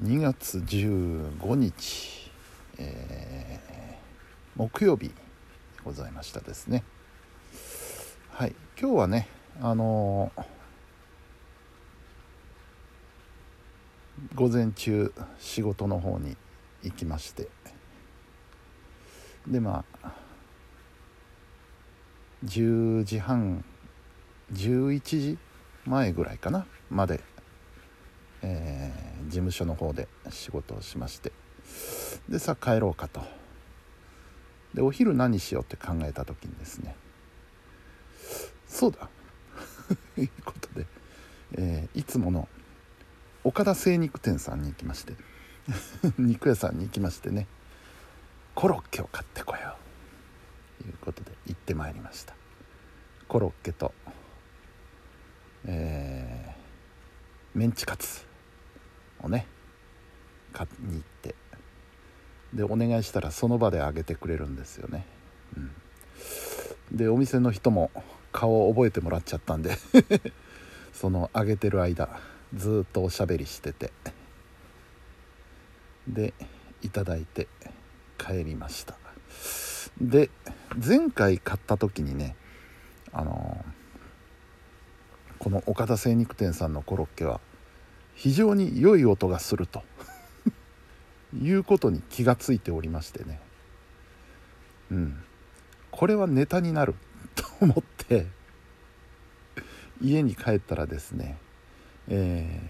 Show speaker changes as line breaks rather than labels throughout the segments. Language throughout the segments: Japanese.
2月15日、えー、木曜日でございましたですね。はい今日はねあのー、午前中仕事の方に行きましてでまあ10時半11時前ぐらいかなまでえー、事務所の方で仕事をしまして。でさあ帰ろうかと。でお昼何しようって考えた時にですね。そうだ。と いうことで、えー、いつもの岡田精肉店さんに行きまして。肉屋さんに行きましてね。コロッケを買ってこよう。ということで行ってまいりました。コロッケとえー、メンチカツ。をね買いに行って。でお願いしたらその場であげてくれるんですよね、うん、でお店の人も顔を覚えてもらっちゃったんで そのあげてる間ずっとおしゃべりしてて。でいただいて帰りました。で前回買った時にねあのこの岡田精肉店さんのコロッケは非常に良い音がすると。いうことに気がついておりましてね。うん。これはネタになる。と思って。家に帰ったらですね。え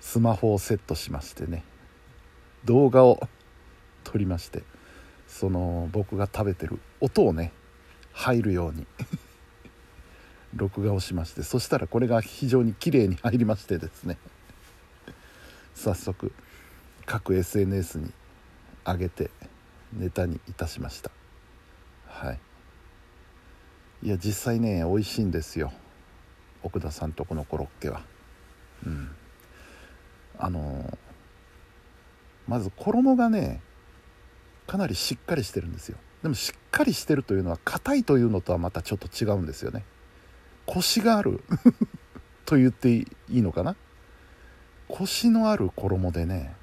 ー、スマホをセットしましてね。動画を撮りまして。その僕が食べてる音をね入るように。録画をしましてそしたらこれが非常に綺麗に入りましてですね。早速各 SNS に上げてネタにいたしました。はい。いや実際ね美味しいんですよ。奥田さんとこのコロッケは。うん。あのー、まず衣がねかなりしっかりしてるんですよ。でもしっかりしてるというのは硬いというのとはまたちょっと違うんですよね。コシがある。と言っていいのかな？コシのある衣でね。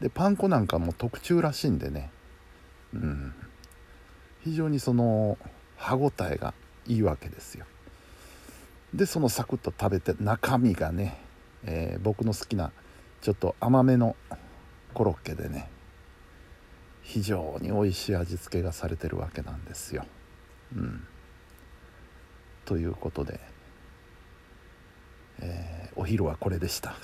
でパン粉なんかも特注らしいんでね。うん。非常にその歯ごたえがいいわけですよ。でそのサクッと食べて中身がね、えー、僕の好きなちょっと甘めのコロッケでね非常に美味しい味付けがされてるわけなんですよ。うん。ということで、えー、お昼はこれでした。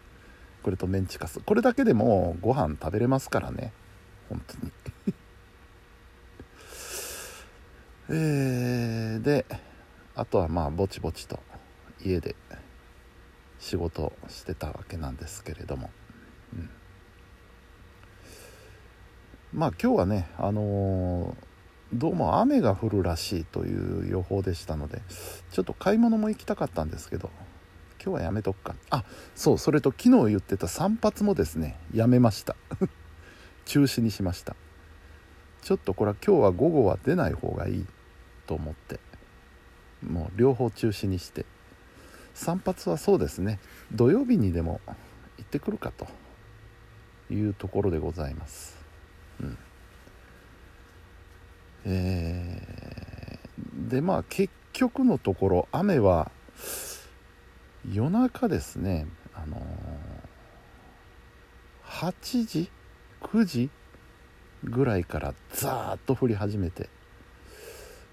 これとメンチカツ。これだけでもご飯食べれますからね。本当に。えー、であとはまあぼちぼちと家で仕事してたわけなんですけれども、うん、まあ今日はねあのーどうも雨が降るらしいという予報でしたのでちょっと買い物も行きたかったんですけど今日はやめとくか。あそうそれと昨日言ってた散髪もですねやめました。中止にしました。ちょっとこれは今日は午後は出ない方がいいと思ってもう両方中止にして。散髪はそうですね。土曜日にでも行ってくるかというところでございます。うん。えー、でまあ結局のところ雨は夜中ですね。あのー、8時？9時？ぐらいからザーッと降り始めて。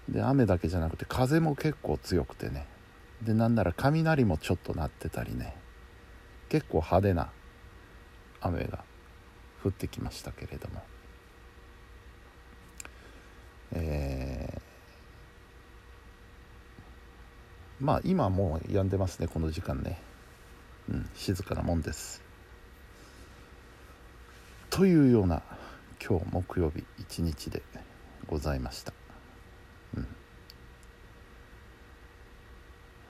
で雨だけじゃなくて風も結構強くてね。でなんなら雷もちょっと鳴ってたりね。結構派手な雨が降ってきましたけれども。えー、まあ今もう止んでますねこの時間ね、うん、静かなもんです。というような今日木曜日一日でございました、うん。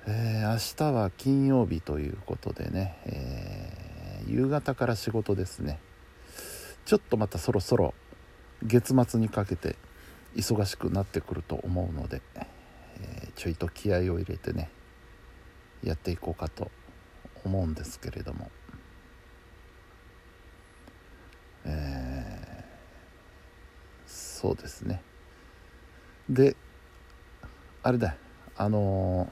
えー、明日は金曜日ということでね、えー、夕方から仕事ですね。ちょっとまたそろそろ月末にかけて忙しくなってくると思うので、えー、ちょいと気合を入れてねやっていこうかと思うんですけれども、えー、そうですね。であれだ。あの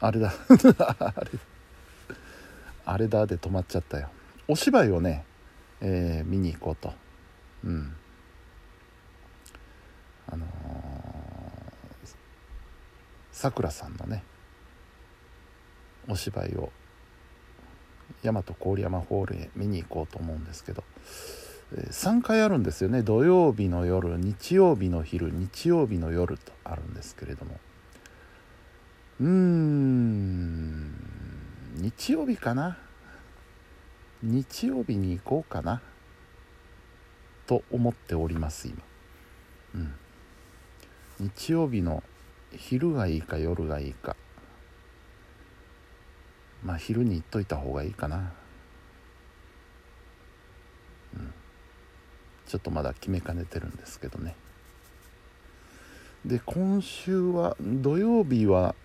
ー、あれだ。あれだ。あれだで止まっちゃったよ。お芝居をね、えー、見に行こうと。うん。あのさくらさんのねお芝居を大和郡山ホールへ見に行こうと思うんですけど、3回あるんですよね。土曜日の夜日曜日の昼日曜日の夜とあるんですけれども。うーん。日曜日かな？日曜日に行こうかな？と思っております今。うん。日曜日の昼がいいか夜がいいか。まあ昼に行っといた方がいいかな。うん。ちょっとまだ決めかねてるんですけどね。で今週は土曜日は、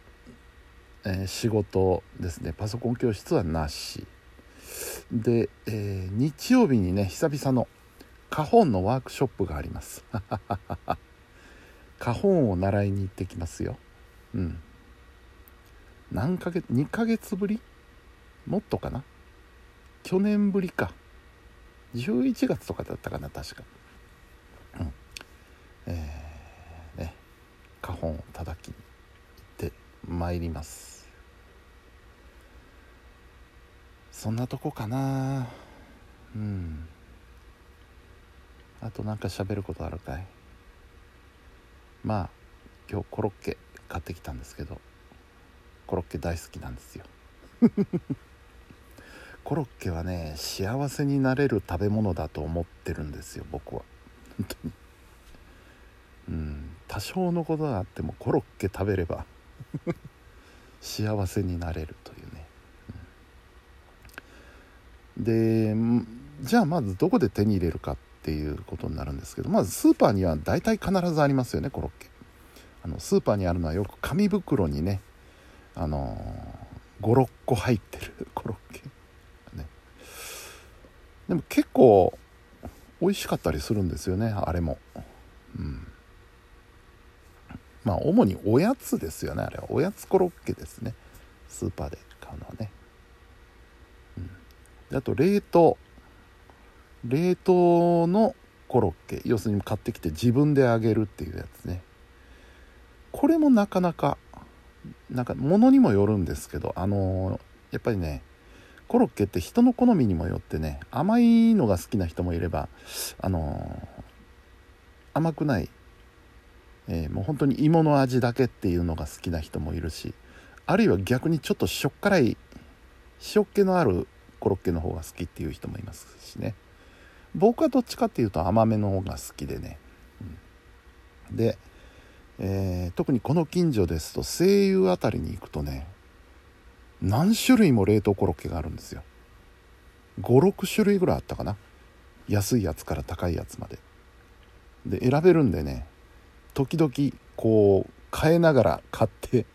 えー、仕事ですね。パソコン教室はなし。で、えー、日曜日にね久々の花本のワークショップがあります。花本を習いに行ってきますよ。うん。何ヶ月2ヶ月ぶり？もっとかな？去年ぶりか。11月とかだったかな確か。うん。えー、ね。花本を叩きに。行ってまいります。そんなとこかな。うん。あとなんか喋ることあるかい？まあ今日コロッケ買ってきたんですけどコロッケ大好きなんですよ。コロッケはね幸せになれる食べ物だと思ってるんですよ僕は。本当に。うん。多少のことがあってもコロッケ食べれば 幸せになれるというね、うん、でじゃあまずどこで手に入れるかっていうことになるんですけどまずスーパーには大体必ずありますよねコロッケ。あのスーパーにあるのはよく紙袋にねあの56個入ってる コロッケ。ね。でも結構美味しかったりするんですよねあれも。うん。まあ主におやつですよねあれは。おやつコロッケですね。スーパーで買うのはね、うん、あと冷凍。冷凍のコロッケ。要するに買ってきて自分で揚げるっていうやつね。これもなかなかなんか物にもよるんですけどあのやっぱりねコロッケって人の好みにもよってね甘いのが好きな人もいればあの甘くない、えー、もう本当に芋の味だけっていうのが好きな人もいるしあるいは逆にちょっとしょっ辛い塩っ気のあるコロッケの方が好きっていう人もいますしね。僕はどっちかっていうと甘めの方が好きでね、うん、で、えー、特にこの近所ですと声優あたりに行くとね何種類も冷凍コロッケがあるんですよ。56種類ぐらいあったかな。安いやつから高いやつまで。で選べるんでね時々こう変えながら買って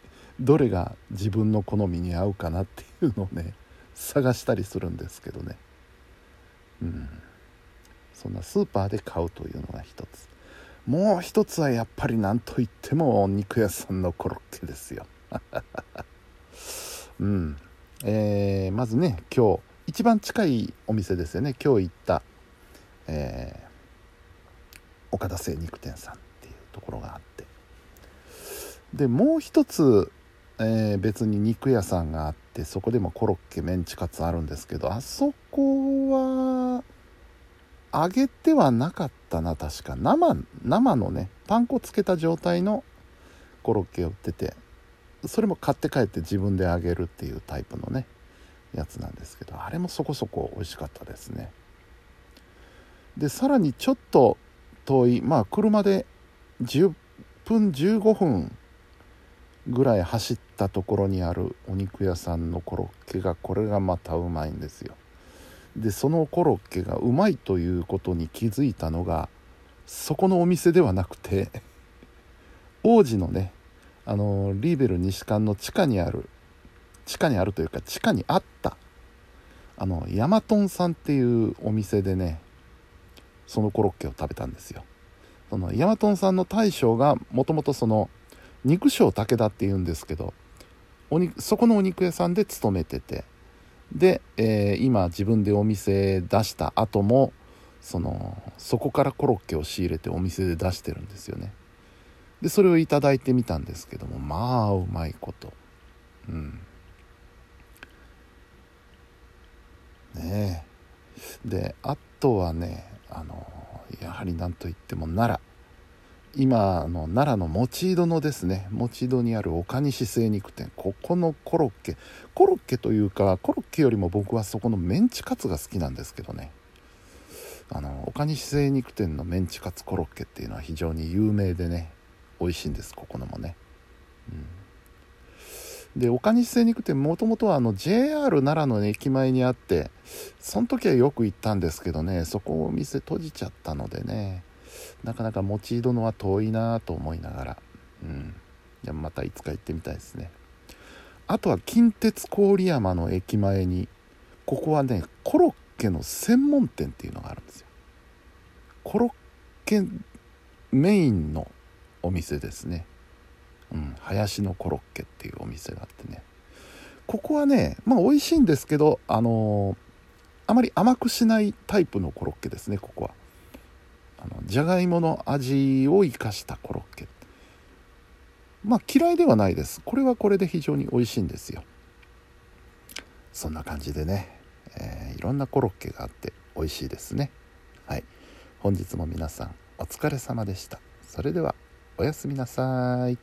どれが自分の好みに合うかなっていうのをね探したりするんですけどね。うん。そんなスーパーで買うというのが一つ。もう一つはやっぱり何といっても肉屋さんのコロッケですよ。うん。えー、まずね今日一番近いお店ですよね。今日行った、えー、岡田精肉店さん。ところがあって。でもう一つ、えー、別に肉屋さんがあってそこでもコロッケメンチカツあるんですけどあそこは揚げてはなかったな確か。生生のねパン粉つけた状態のコロッケを売っててそれも買って帰って自分で揚げるっていうタイプのねやつなんですけどあれもそこそこ美味しかったですね。でさらにちょっと遠いまあ車で10分15分ぐらい走ったところにあるお肉屋さんのコロッケがこれがまたうまいんですよ。でそのコロッケがうまいということに気づいたのがそこのお店ではなくて 王子のねあのリーベル西館の地下にある地下にあるというか地下にあったあのヤマトンさんっていうお店でねそのコロッケを食べたんですよ。そのヤマトンさんの大将がもともとその肉商武田っていうんですけどお肉そこのお肉屋さんで勤めててで、えー、今自分でお店出した後もそのそこからコロッケを仕入れてお店で出してるんですよね。でそれを頂いてみたんですけどもまあうまいこと。うん。ねえ。であとはねあのやはり何といっても奈良。今の奈良の持戸のですね持戸にある岡西精肉店。ここのコロッケ。コロッケというかコロッケよりも僕はそこのメンチカツが好きなんですけどね。あの岡西精肉店のメンチカツコロッケっていうのは非常に有名でね。美味しいんですここのもね、うん、で岡西精肉店もともとはあの JR 奈良の駅前にあってその時はよく行ったんですけどねそこをお店閉じちゃったのでねなかなか持ち戸のは遠いなと思いながらうん。でもまたいつか行ってみたいですね。あとは近鉄郡山の駅前にここはねコロッケの専門店っていうのがあるんですよ。コロッケメインのお店ですね。うん。林のコロッケっていうお店があってね。ここはねまあ美味しいんですけどあのー、あまり甘くしないタイプのコロッケですねここは。あのじゃがいもの味を生かしたコロッケ。まあ嫌いではないです。これはこれで非常に美味しいんですよ。そんな感じでね、えー、いろんなコロッケがあって美味しいですね。はい。本日も皆さんお疲れ様でした。それではおやすみなさい。